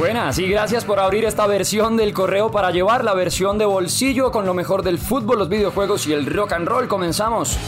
Buenas y gracias por abrir esta versión del correo para llevar la versión de bolsillo con lo mejor del fútbol, los videojuegos y el rock and roll. Comenzamos.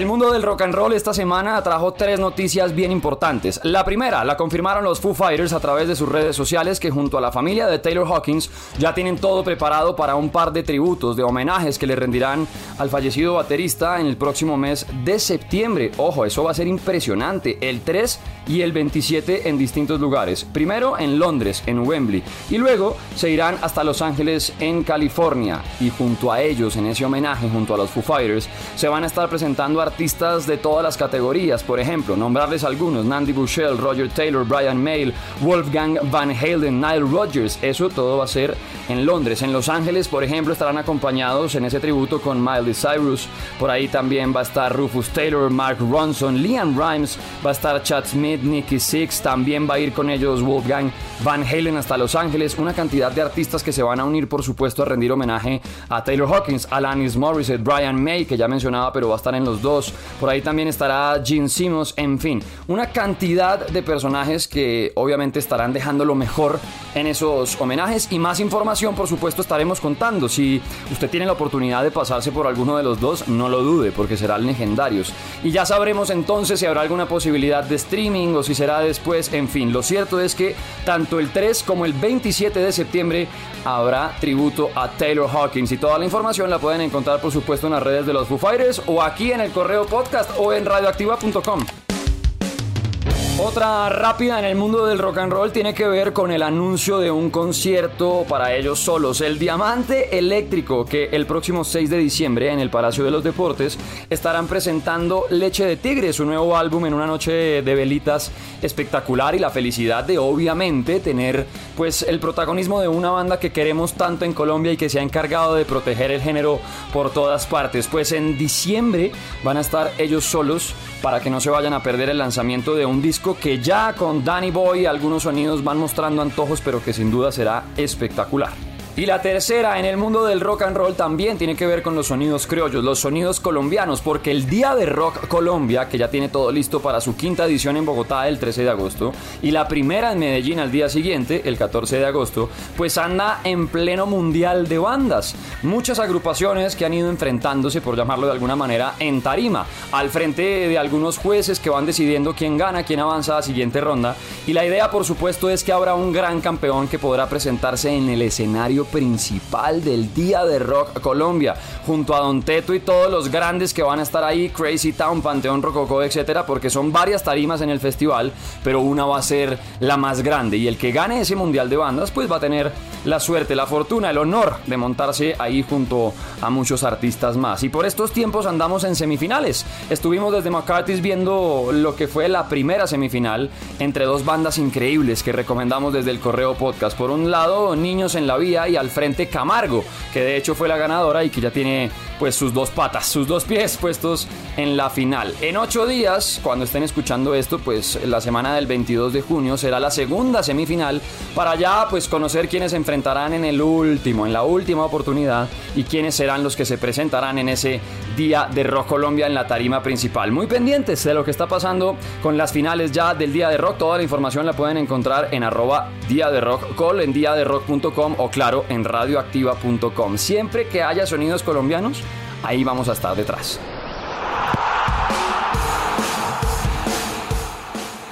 El mundo del rock and roll esta semana trajo tres noticias bien importantes. La primera la confirmaron los Foo Fighters a través de sus redes sociales que junto a la familia de Taylor Hawkins ya tienen todo preparado para un par de tributos, de homenajes que le rendirán al fallecido baterista en el próximo mes de septiembre. Ojo, eso va a ser impresionante. El 3 y el 27 en distintos lugares. Primero en Londres, en Wembley, y luego se irán hasta Los Ángeles, en California. Y junto a ellos, en ese homenaje, junto a los Foo Fighters, se van a estar presentando artistas de todas las categorías, por ejemplo, nombrarles algunos, Nandy Bushell, Roger Taylor, Brian Mayle, Wolfgang Van Halen, Nile Rodgers, eso todo va a ser en Londres. En Los Ángeles, por ejemplo, estarán acompañados en ese tributo con Miley Cyrus, por ahí también va a estar Rufus Taylor, Mark Ronson, Liam Rimes, va a estar Chad Smith, Nicky Six, también va a ir con ellos Wolfgang Van Halen hasta Los Ángeles, una cantidad de artistas que se van a unir, por supuesto, a rendir homenaje a Taylor Hawkins, Alanis Morissette, Brian May, que ya mencionaba, pero va a estar en los dos por ahí también estará Gene Simmons, en fin, una cantidad de personajes que obviamente estarán dejando lo mejor en esos homenajes. Y más información por supuesto estaremos contando. Si usted tiene la oportunidad de pasarse por alguno de los dos, no lo dude porque serán legendarios. Y ya sabremos entonces si habrá alguna posibilidad de streaming o si será después, en fin, lo cierto es que tanto el 3 como el 27 de septiembre habrá tributo a Taylor Hawkins. Y toda la información la pueden encontrar por supuesto en las redes de los Foo Fighters o aquí en el correo podcast o en radioactiva.com. Otra rápida en el mundo del rock and roll tiene que ver con el anuncio de un concierto para ellos solos, el Diamante Eléctrico, que el próximo 6 de diciembre en el Palacio de los Deportes estarán presentando Leche de Tigre, su nuevo álbum en una noche de velitas espectacular y la felicidad de obviamente tener pues el protagonismo de una banda que queremos tanto en Colombia y que se ha encargado de proteger el género por todas partes. Pues en diciembre van a estar ellos solos para que no se vayan a perder el lanzamiento de un disco que ya con Danny Boy algunos sonidos van mostrando antojos, pero que sin duda será espectacular. Y la tercera en el mundo del rock and roll también tiene que ver con los sonidos criollos, los sonidos colombianos, porque el Día de Rock Colombia, que ya tiene todo listo para su quinta edición en Bogotá el 13 de agosto, y la primera en Medellín al día siguiente, el 14 de agosto, pues anda en pleno mundial de bandas. Muchas agrupaciones que han ido enfrentándose, por llamarlo de alguna manera, en tarima, al frente de algunos jueces que van decidiendo quién gana, quién avanza a la siguiente ronda. Y la idea, por supuesto, es que habrá un gran campeón que podrá presentarse en el escenario principal del Día de Rock Colombia, junto a Don Teto y todos los grandes que van a estar ahí, Crazy Town, Panteón Rococó, etcétera, porque son varias tarimas en el festival, pero una va a ser la más grande y el que gane ese mundial de bandas, pues va a tener la suerte, la fortuna, el honor de montarse ahí junto a muchos artistas más. Y por estos tiempos andamos en semifinales. Estuvimos desde McCarthy's viendo lo que fue la primera semifinal entre dos bandas increíbles que recomendamos desde el correo podcast. Por un lado, Niños en la Vía y al frente Camargo, que de hecho fue la ganadora y que ya tiene pues sus dos patas, sus dos pies puestos en la final. En ocho días, cuando estén escuchando esto, pues la semana del 22 de junio será la segunda semifinal para ya pues conocer quiénes se enfrentarán en el último, en la última oportunidad y quiénes serán los que se presentarán en ese día de Rock Colombia en la tarima principal. Muy pendientes de lo que está pasando con las finales ya del día de rock. Toda la información la pueden encontrar en día de rock call, en día de rock.com o claro en radioactiva.com. Siempre que haya sonidos colombianos, ahí vamos a estar detrás.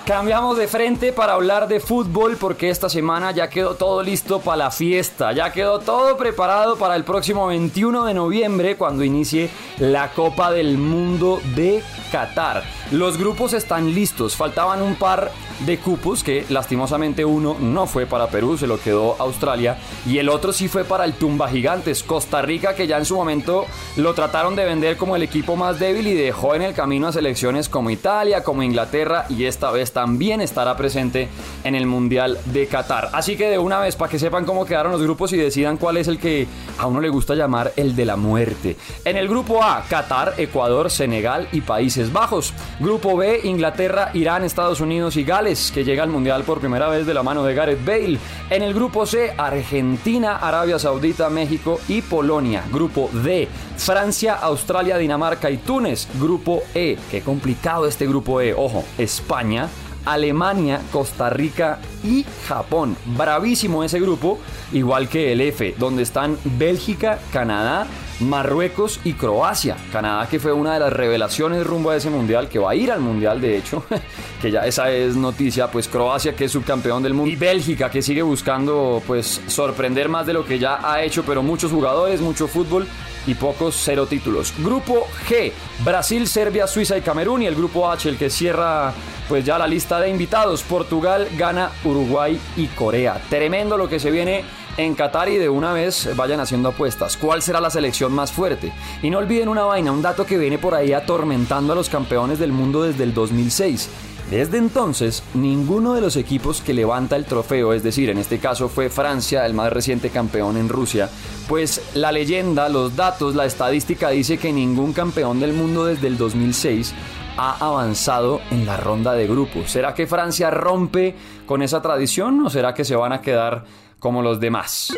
Cambiamos de frente para hablar de fútbol porque esta semana ya quedó todo listo para la fiesta, ya quedó todo preparado para el próximo 21 de noviembre cuando inicie la Copa del Mundo de Qatar. Los grupos están listos, faltaban un par de cupos que lastimosamente uno no fue para Perú, se lo quedó Australia y el otro sí fue para el Tumba Gigantes, Costa Rica que ya en su momento lo trataron de vender como el equipo más débil y dejó en el camino a selecciones como Italia, como Inglaterra y esta vez también estará presente en el Mundial de Qatar. Así que de una vez para que sepan cómo quedaron los grupos y decidan cuál es el que a uno le gusta llamar el de la muerte. En el grupo A Qatar, Ecuador, Senegal y Países Bajos. Grupo B, Inglaterra, Irán, Estados Unidos y Gales, que llega al Mundial por primera vez de la mano de Gareth Bale. En el grupo C, Argentina, Arabia Saudita, México y Polonia. Grupo D, Francia, Australia, Dinamarca y Túnez. Grupo E, qué complicado este grupo E, ojo, España, Alemania, Costa Rica y Japón. Bravísimo ese grupo, igual que el F, donde están Bélgica, Canadá, Marruecos y Croacia. Canadá que fue una de las revelaciones rumbo a ese mundial, que va a ir al mundial de hecho, que ya esa es noticia, pues Croacia que es subcampeón del mundo y Bélgica que sigue buscando pues sorprender más de lo que ya ha hecho, pero muchos jugadores, mucho fútbol y pocos cero títulos. Grupo G, Brasil, Serbia, Suiza y Camerún y el grupo H el que cierra pues ya la lista de invitados, Portugal, Ghana, Uruguay y Corea. Tremendo lo que se viene en Qatar y de una vez vayan haciendo apuestas. ¿Cuál será la selección más fuerte? Y no olviden una vaina, un dato que viene por ahí atormentando a los campeones del mundo desde el 2006. Desde entonces, ninguno de los equipos que levanta el trofeo, es decir, en este caso fue Francia, el más reciente campeón en Rusia, pues la leyenda, los datos, la estadística dice que ningún campeón del mundo desde el 2006 ha avanzado en la ronda de grupos. ¿Será que Francia rompe con esa tradición o será que se van a quedar como los demás.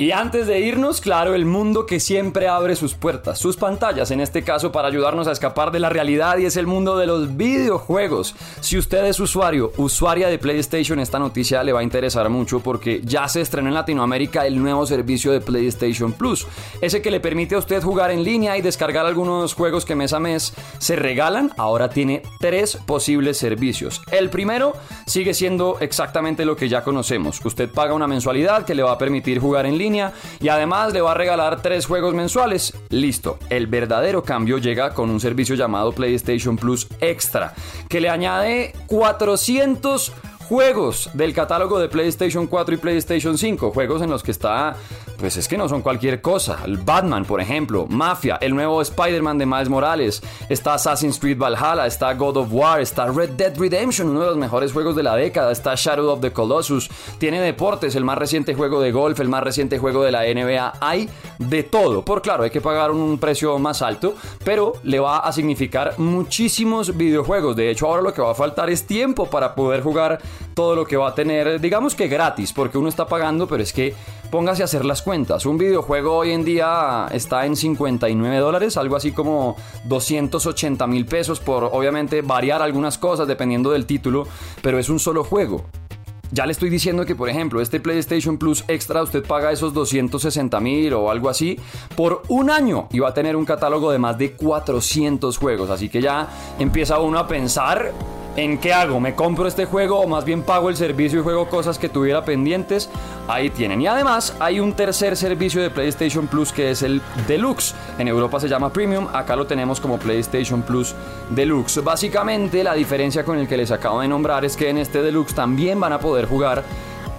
Y antes de irnos, claro, el mundo que siempre abre sus puertas, sus pantallas, en este caso para ayudarnos a escapar de la realidad y es el mundo de los videojuegos. Si usted es usuario, usuaria de PlayStation, esta noticia le va a interesar mucho porque ya se estrenó en Latinoamérica el nuevo servicio de PlayStation Plus, ese que le permite a usted jugar en línea y descargar algunos juegos que mes a mes se regalan. Ahora tiene tres posibles servicios. El primero sigue siendo exactamente lo que ya conocemos. Usted paga una mensualidad que le va a permitir jugar en línea y además le va a regalar tres juegos mensuales. Listo, el verdadero cambio llega con un servicio llamado PlayStation Plus Extra, que le añade 400 juegos del catálogo de PlayStation 4 y PlayStation 5, juegos en los que está pues es que no son cualquier cosa. El Batman, por ejemplo, Mafia, el nuevo Spider-Man de Miles Morales, está Assassin's Creed Valhalla, está God of War, está Red Dead Redemption, uno de los mejores juegos de la década, está Shadow of the Colossus, tiene deportes, el más reciente juego de golf, el más reciente juego de la NBA, hay de todo. Por claro, hay que pagar un precio más alto, pero le va a significar muchísimos videojuegos. De hecho, ahora lo que va a faltar es tiempo para poder jugar todo lo que va a tener, digamos que gratis, porque uno está pagando, pero es que póngase a hacer las cuentas. Un videojuego hoy en día está en 59 dólares, algo así como 280 mil pesos por obviamente variar algunas cosas dependiendo del título, pero es un solo juego. Ya le estoy diciendo que, por ejemplo, este PlayStation Plus Extra usted paga esos 260 mil o algo así por un año y va a tener un catálogo de más de 400 juegos. Así que ya empieza uno a pensar ¿En qué hago? ¿Me compro este juego o más bien pago el servicio y juego cosas que tuviera pendientes? Ahí tienen. Y además hay un tercer servicio de PlayStation Plus que es el Deluxe. En Europa se llama Premium, acá lo tenemos como PlayStation Plus Deluxe. Básicamente la diferencia con el que les acabo de nombrar es que en este Deluxe también van a poder jugar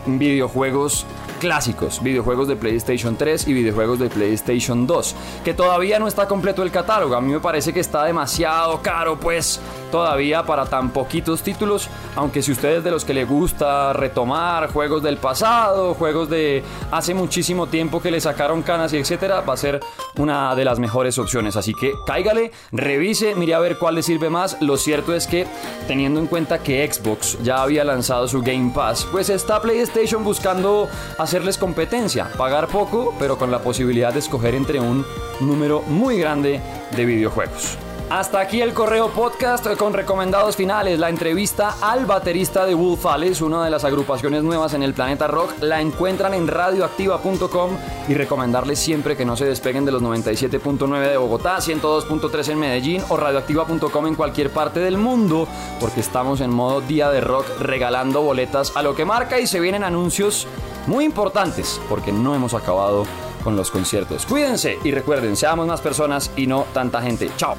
videojuegos clásicos, videojuegos de PlayStation 3 y videojuegos de PlayStation 2, que todavía no está completo el catálogo. A mí me parece que está demasiado caro, pues todavía para tan poquitos títulos, aunque si ustedes de los que le gusta retomar juegos del pasado, juegos de hace muchísimo tiempo que le sacaron canas y etcétera, va a ser una de las mejores opciones. Así que cáigale, revise, mire a ver cuál le sirve más. Lo cierto es que teniendo en cuenta que Xbox ya había lanzado su Game Pass, pues está PlayStation buscando hacerles competencia, pagar poco, pero con la posibilidad de escoger entre un número muy grande de videojuegos. Hasta aquí el correo podcast con recomendados finales. La entrevista al baterista de Wolf una de las agrupaciones nuevas en el planeta rock, la encuentran en radioactiva.com y recomendarles siempre que no se despeguen de los 97.9 de Bogotá, 102.3 en Medellín o radioactiva.com en cualquier parte del mundo, porque estamos en modo día de rock regalando boletas a lo que marca y se vienen anuncios muy importantes, porque no hemos acabado con los conciertos. Cuídense y recuerden, seamos más personas y no tanta gente. Chao.